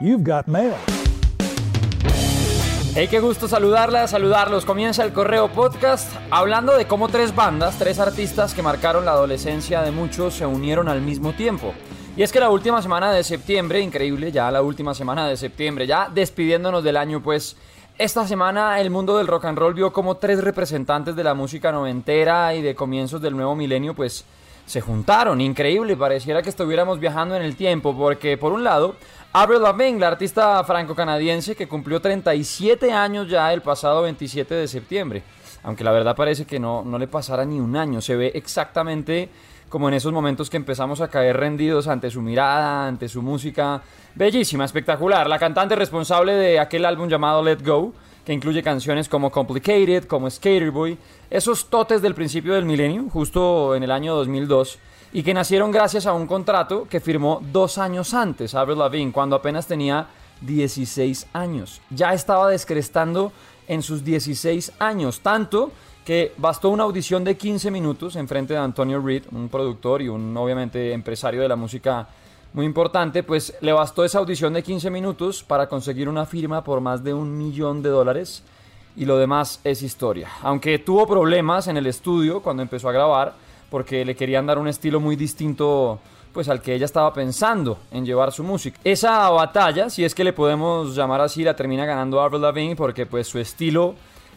You've got mail. Hey, qué gusto saludarla, saludarlos. Comienza el Correo Podcast hablando de cómo tres bandas, tres artistas que marcaron la adolescencia de muchos se unieron al mismo tiempo. Y es que la última semana de septiembre, increíble, ya la última semana de septiembre, ya despidiéndonos del año, pues esta semana el mundo del rock and roll vio como tres representantes de la música noventera y de comienzos del nuevo milenio, pues se juntaron. Increíble, pareciera que estuviéramos viajando en el tiempo, porque por un lado, Avril Lavigne, la artista franco-canadiense que cumplió 37 años ya el pasado 27 de septiembre. Aunque la verdad parece que no, no le pasara ni un año, se ve exactamente como en esos momentos que empezamos a caer rendidos ante su mirada, ante su música. Bellísima, espectacular. La cantante responsable de aquel álbum llamado Let Go, que incluye canciones como Complicated, como Skater Boy, esos totes del principio del milenio, justo en el año 2002, y que nacieron gracias a un contrato que firmó dos años antes, Avril Lavigne, cuando apenas tenía 16 años. Ya estaba descrestando en sus 16 años, tanto que bastó una audición de 15 minutos en frente de Antonio Reed, un productor y un obviamente empresario de la música muy importante, pues le bastó esa audición de 15 minutos para conseguir una firma por más de un millón de dólares y lo demás es historia. Aunque tuvo problemas en el estudio cuando empezó a grabar, porque le querían dar un estilo muy distinto pues al que ella estaba pensando en llevar su música. Esa batalla, si es que le podemos llamar así, la termina ganando Avril Lavigne porque pues su estilo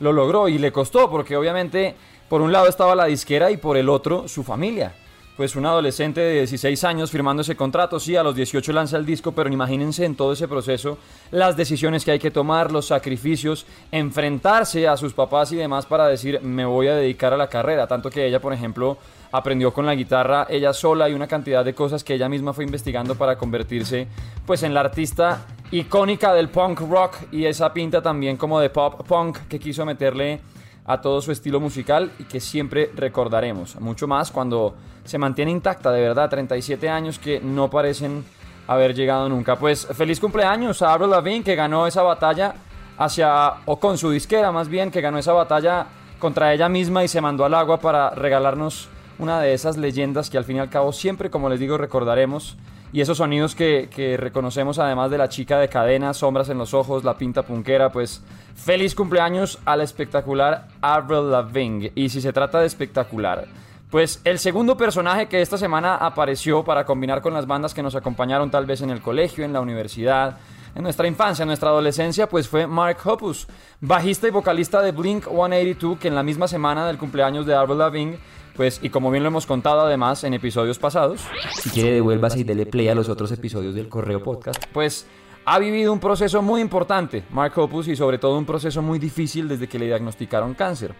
lo logró y le costó porque obviamente por un lado estaba la disquera y por el otro su familia. Pues un adolescente de 16 años firmando ese contrato, sí, a los 18 lanza el disco, pero imagínense en todo ese proceso las decisiones que hay que tomar, los sacrificios, enfrentarse a sus papás y demás para decir me voy a dedicar a la carrera. Tanto que ella, por ejemplo, aprendió con la guitarra ella sola y una cantidad de cosas que ella misma fue investigando para convertirse pues en la artista icónica del punk rock y esa pinta también como de pop punk que quiso meterle a todo su estilo musical y que siempre recordaremos. Mucho más cuando se mantiene intacta, de verdad, 37 años que no parecen haber llegado nunca. Pues feliz cumpleaños a Avril Lavigne que ganó esa batalla hacia, o con su disquera más bien, que ganó esa batalla contra ella misma y se mandó al agua para regalarnos una de esas leyendas que al fin y al cabo siempre, como les digo, recordaremos y esos sonidos que, reconocemos además de la chica de cadenas, sombras en los ojos, la pinta punquera, pues feliz cumpleaños al espectacular Avril Lavigne. Y si se trata de espectacular, pues el segundo personaje que esta semana apareció para combinar con las bandas que nos acompañaron tal vez en el colegio, en la universidad, en nuestra infancia, en nuestra adolescencia, pues fue Mark Hoppus, bajista y vocalista de Blink 182, que en la misma semana del cumpleaños de Avril Lavigne pues, y como bien lo hemos contado además en episodios pasados. Si quiere, devuélvase y dele play a los otros episodios del Correo Podcast. Pues ha vivido un proceso muy importante, Mark Hoppus, y sobre todo un proceso muy difícil desde que le diagnosticaron cáncer.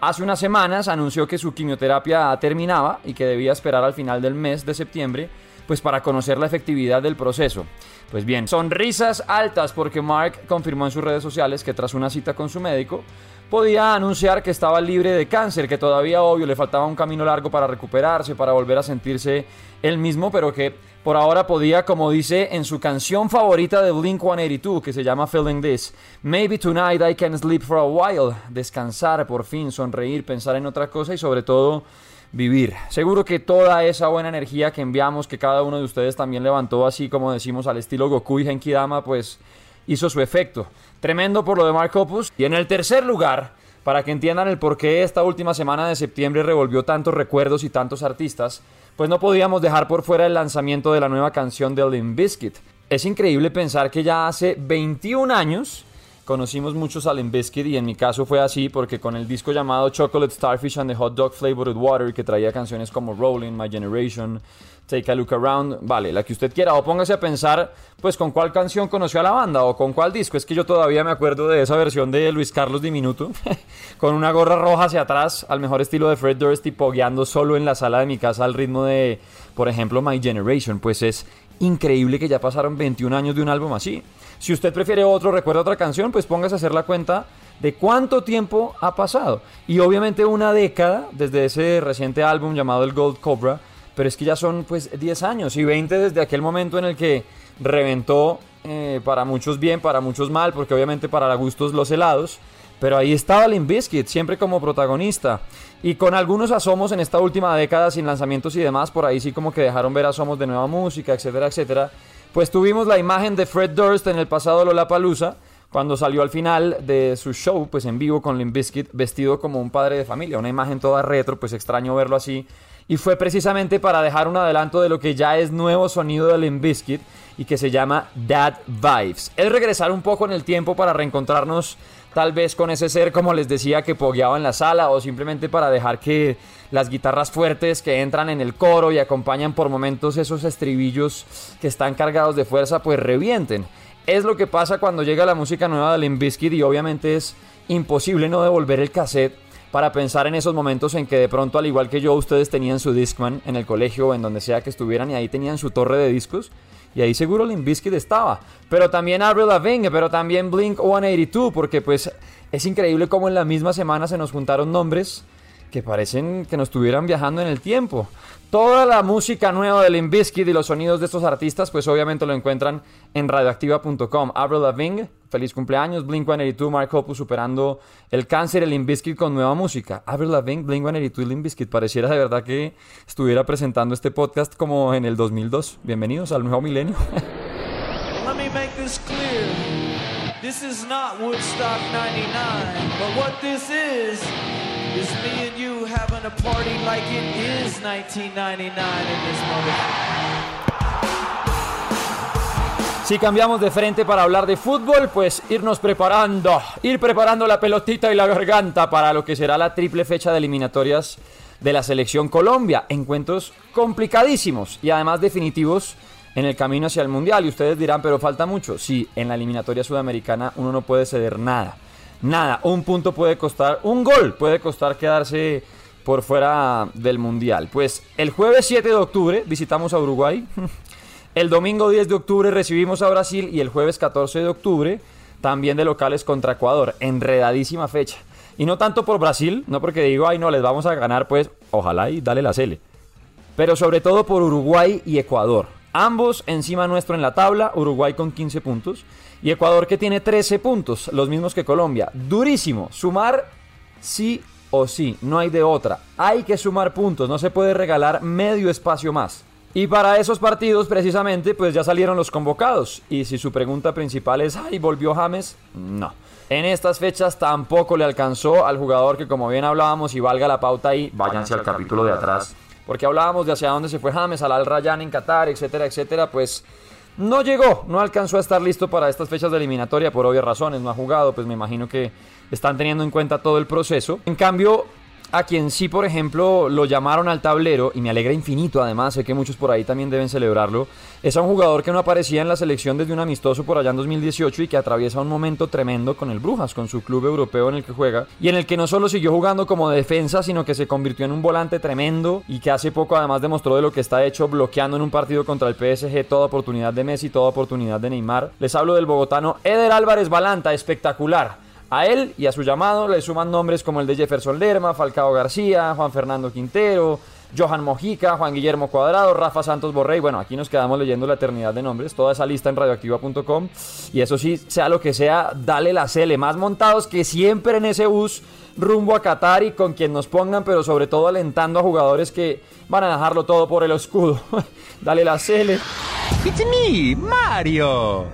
Hace unas semanas anunció que su quimioterapia terminaba y que debía esperar al final del mes de septiembre, pues para conocer la efectividad del proceso. Pues bien, sonrisas altas porque Mark confirmó en sus redes sociales que tras una cita con su médico, podía anunciar que estaba libre de cáncer, que todavía obvio le faltaba un camino largo para recuperarse, para volver a sentirse él mismo, pero que por ahora podía, como dice en su canción favorita de Blink 182, que se llama Feeling This, Maybe tonight I can sleep for a while, descansar por fin, sonreír, pensar en otra cosa y sobre todo vivir. Seguro que toda esa buena energía que enviamos, que cada uno de ustedes también levantó así como decimos al estilo Goku y Genkidama, pues hizo su efecto. Tremendo por lo de Mark Opus. Y en el tercer lugar, para que entiendan el por qué esta última semana de septiembre revolvió tantos recuerdos y tantos artistas, pues no podíamos dejar por fuera el lanzamiento de la nueva canción de Limp Bizkit. Es increíble pensar que ya hace 21 años conocimos muchos a Limp Bizkit y en mi caso fue así porque con el disco llamado Chocolate Starfish and the Hot Dog Flavored Water que traía canciones como Rolling, My Generation, Take a Look Around, vale, la que usted quiera, o póngase a pensar, pues con cuál canción conoció a la banda o con cuál disco. Es que yo todavía me acuerdo de esa versión de Luis Carlos Diminuto, con una gorra roja hacia atrás, al mejor estilo de Fred Durst, pogueando solo en la sala de mi casa al ritmo de, por ejemplo, My Generation. Pues es increíble que ya pasaron 21 años de un álbum así. Si usted prefiere otro, recuerda otra canción, pues póngase a hacer la cuenta de cuánto tiempo ha pasado. Y obviamente una década desde ese reciente álbum llamado El Gold Cobra pero es que ya son pues 10 años y 20 desde aquel momento en el que reventó eh, para muchos bien, para muchos mal, porque obviamente para gustos los helados. Pero ahí estaba Limp Bizkit, siempre como protagonista. Y con algunos asomos en esta última década sin lanzamientos y demás, por ahí sí como que dejaron ver asomos de nueva música, etcétera, etcétera. Pues tuvimos la imagen de Fred Durst en el pasado Lollapalooza, cuando salió al final de su show, pues en vivo con Limp Bizkit, vestido como un padre de familia, una imagen toda retro, pues extraño verlo así. Y fue precisamente para dejar un adelanto de lo que ya es nuevo sonido de Limp Bizkit y que se llama Dad Vibes. Es regresar un poco en el tiempo para reencontrarnos tal vez con ese ser, como les decía, que pogueaba en la sala o simplemente para dejar que las guitarras fuertes que entran en el coro y acompañan por momentos esos estribillos que están cargados de fuerza, pues revienten. Es lo que pasa cuando llega la música nueva de Limp y obviamente es imposible no devolver el cassette para pensar en esos momentos en que de pronto, al igual que yo, ustedes tenían su Discman en el colegio o en donde sea que estuvieran y ahí tenían su torre de discos. Y ahí seguro Limp Bizkit estaba. Pero también Avril Lavigne, pero también Blink 182, porque pues es increíble cómo en la misma semana se nos juntaron nombres que parecen que nos estuvieran viajando en el tiempo. Toda la música nueva de Limp y los sonidos de estos artistas, pues obviamente lo encuentran en radioactiva.com. Avril Lavigne, feliz cumpleaños. Blink-182, Mark Hoppus superando el cáncer, el Limp con nueva música. Avril Lavigne, Blink-182 y Limp. Pareciera de verdad que estuviera presentando este podcast como en el 2002. Bienvenidos al nuevo milenio. Let me make this clear. This is not Woodstock 99, but what this is is me you having a party like it is 1999 in this motherfucker. Si cambiamos de frente para hablar de fútbol, pues irnos preparando, ir preparando la pelotita y la garganta para lo que será la triple fecha de eliminatorias de la selección Colombia. Encuentros complicadísimos y además definitivos en el camino hacia el Mundial. Y ustedes dirán, pero falta mucho. Sí, en la eliminatoria sudamericana uno no puede ceder nada. Nada, un punto puede costar, un gol puede costar quedarse por fuera del Mundial. Pues el jueves 7 de octubre visitamos a Uruguay. El domingo 10 de octubre recibimos a Brasil y el jueves 14 de octubre también de locales contra Ecuador. Enredadísima fecha. Y no tanto por Brasil, no porque digo, ay no, les vamos a ganar, pues ojalá y dale la cele. Pero sobre todo por Uruguay y Ecuador. Ambos encima nuestro en la tabla, Uruguay con 15 puntos y Ecuador que tiene 13 puntos, los mismos que Colombia. Durísimo, sumar sí o sí, no hay de otra. Hay que sumar puntos, no se puede regalar medio espacio más. Y para esos partidos, precisamente, pues ya salieron los convocados. Y si su pregunta principal es, ay, ¿volvió James? No. En estas fechas tampoco le alcanzó al jugador que, como bien hablábamos, y valga la pauta ahí, váyanse al capítulo de atrás. Porque hablábamos de hacia dónde se fue James, al Al Rayyan en Qatar, etcétera, etcétera, pues no llegó, no alcanzó a estar listo para estas fechas de eliminatoria por obvias razones, no ha jugado, pues me imagino que están teniendo en cuenta todo el proceso. En cambio, a quien sí, por ejemplo, lo llamaron al tablero, y me alegra infinito además, sé que muchos por ahí también deben celebrarlo, es a un jugador que no aparecía en la selección desde un amistoso por allá en 2018 y que atraviesa un momento tremendo con el Brujas, con su club europeo en el que juega, y en el que no solo siguió jugando como defensa, sino que se convirtió en un volante tremendo y que hace poco además demostró de lo que está hecho bloqueando en un partido contra el PSG toda oportunidad de Messi, toda oportunidad de Neymar. Les hablo del bogotano Eder Álvarez Balanta, espectacular. A él y a su llamado le suman nombres como el de Jefferson Lerma, Falcao García, Juan Fernando Quintero, Johan Mojica, Juan Guillermo Cuadrado, Rafa Santos Borrey. Bueno, aquí nos quedamos leyendo la eternidad de nombres, toda esa lista en radioactiva.com. Y eso sí, sea lo que sea, dale la cele. Más montados que siempre en ese bus rumbo a Qatar y con quien nos pongan, pero sobre todo alentando a jugadores que van a dejarlo todo por el escudo. dale la cele. It's me, Mario.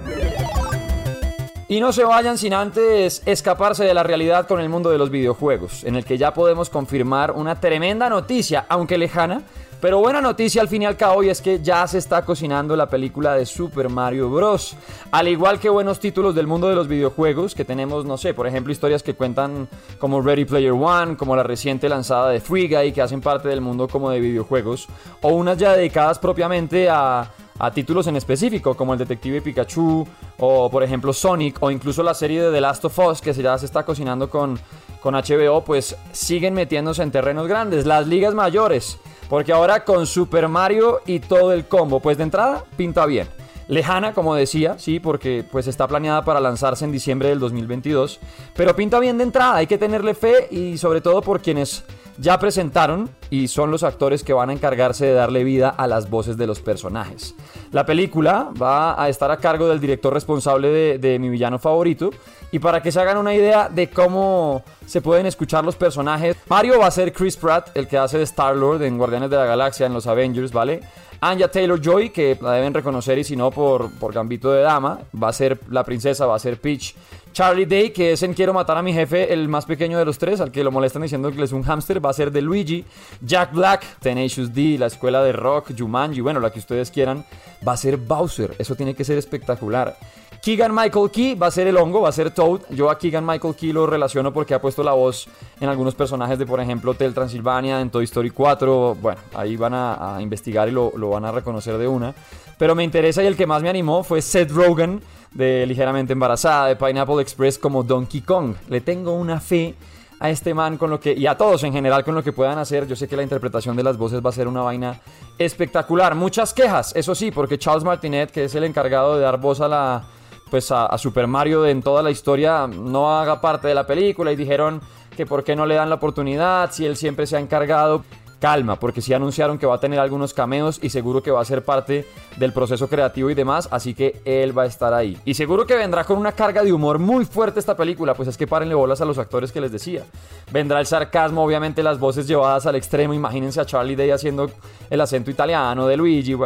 Y no se vayan sin antes escaparse de la realidad con el mundo de los videojuegos, en el que ya podemos confirmar una tremenda noticia, aunque lejana, pero buena noticia al fin y al cabo y es que ya se está cocinando la película de Super Mario Bros. Al igual que buenos títulos del mundo de los videojuegos, que tenemos, no sé, por ejemplo, historias que cuentan como Ready Player One, como la reciente lanzada de Free Guy, que hacen parte del mundo como de videojuegos, o unas ya dedicadas propiamente a a títulos en específico, como el Detective Pikachu, o por ejemplo Sonic, o incluso la serie de The Last of Us, que ya se está cocinando con, con HBO, pues siguen metiéndose en terrenos grandes, las ligas mayores, porque ahora con Super Mario y todo el combo, pues de entrada pinta bien. Lejana, como decía, sí, porque pues está planeada para lanzarse en diciembre del 2022, pero pinta bien de entrada, hay que tenerle fe y sobre todo por quienes ya presentaron y son los actores que van a encargarse de darle vida a las voces de los personajes. La película va a estar a cargo del director responsable de, mi villano favorito. Y para que se hagan una idea de cómo se pueden escuchar los personajes, Mario va a ser Chris Pratt, el que hace de Star-Lord en Guardianes de la Galaxia, en los Avengers, ¿vale? Anya Taylor-Joy, que la deben reconocer y si no por, por Gambito de Dama, va a ser la princesa, va a ser Peach. Charlie Day, que es en Quiero matar a mi jefe, el más pequeño de los tres, al que lo molestan diciendo que es un hámster, va a ser de Luigi. Jack Black, Tenacious D, la escuela de rock, Jumanji, bueno, la que ustedes quieran, va a ser Bowser. Eso tiene que ser espectacular. Keegan Michael Key va a ser el hongo, va a ser Toad. Yo a Keegan Michael Key lo relaciono porque ha puesto la voz en algunos personajes de, por ejemplo, Hotel Transilvania, en Toy Story 4. Bueno, ahí van a, investigar y lo, lo van a reconocer de una. Pero me interesa y el que más me animó fue Seth Rogen de Ligeramente Embarazada, de Pineapple Express como Donkey Kong. Le tengo una fe a este man con lo que y a todos en general con lo que puedan hacer. Yo sé que la interpretación de las voces va a ser una vaina espectacular. Muchas quejas, eso sí, porque Charles Martinet, que es el encargado de dar voz a la pues a, Super Mario en toda la historia, no haga parte de la película y dijeron que por qué no le dan la oportunidad si él siempre se ha encargado calma, porque sí anunciaron que va a tener algunos cameos y seguro que va a ser parte del proceso creativo y demás, así que él va a estar ahí. Y seguro que vendrá con una carga de humor muy fuerte esta película, pues es que párenle bolas a los actores que les decía. Vendrá el sarcasmo, obviamente las voces llevadas al extremo, imagínense a Charlie Day haciendo el acento italiano de Luigi,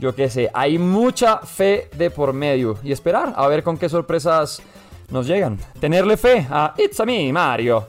yo qué sé, hay mucha fe de por medio y esperar a ver con qué sorpresas nos llegan. Tenerle fe a It's a Me, Mario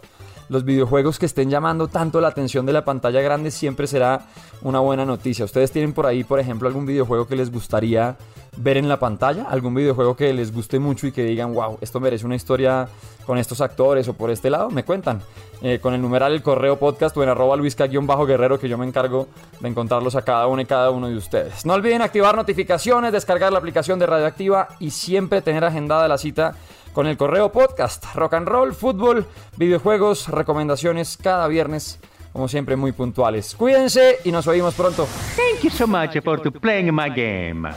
los videojuegos que estén llamando tanto la atención de la pantalla grande siempre será una buena noticia. Ustedes tienen por ahí, por ejemplo, algún videojuego que les gustaría ver en la pantalla, algún videojuego que les guste mucho y que digan, wow, esto merece una historia con estos actores o por este lado, me cuentan. Eh, con el numeral el correo podcast o en arroba luisca-guerrero que yo me encargo de encontrarlos a cada uno y cada uno de ustedes. No olviden activar notificaciones, descargar la aplicación de Radioactiva y siempre tener agendada la cita con el correo podcast. Rock and roll, fútbol, videojuegos, recomendaciones cada viernes, como siempre muy puntuales. Cuídense y nos oímos pronto. Thank you so much for to playing my game.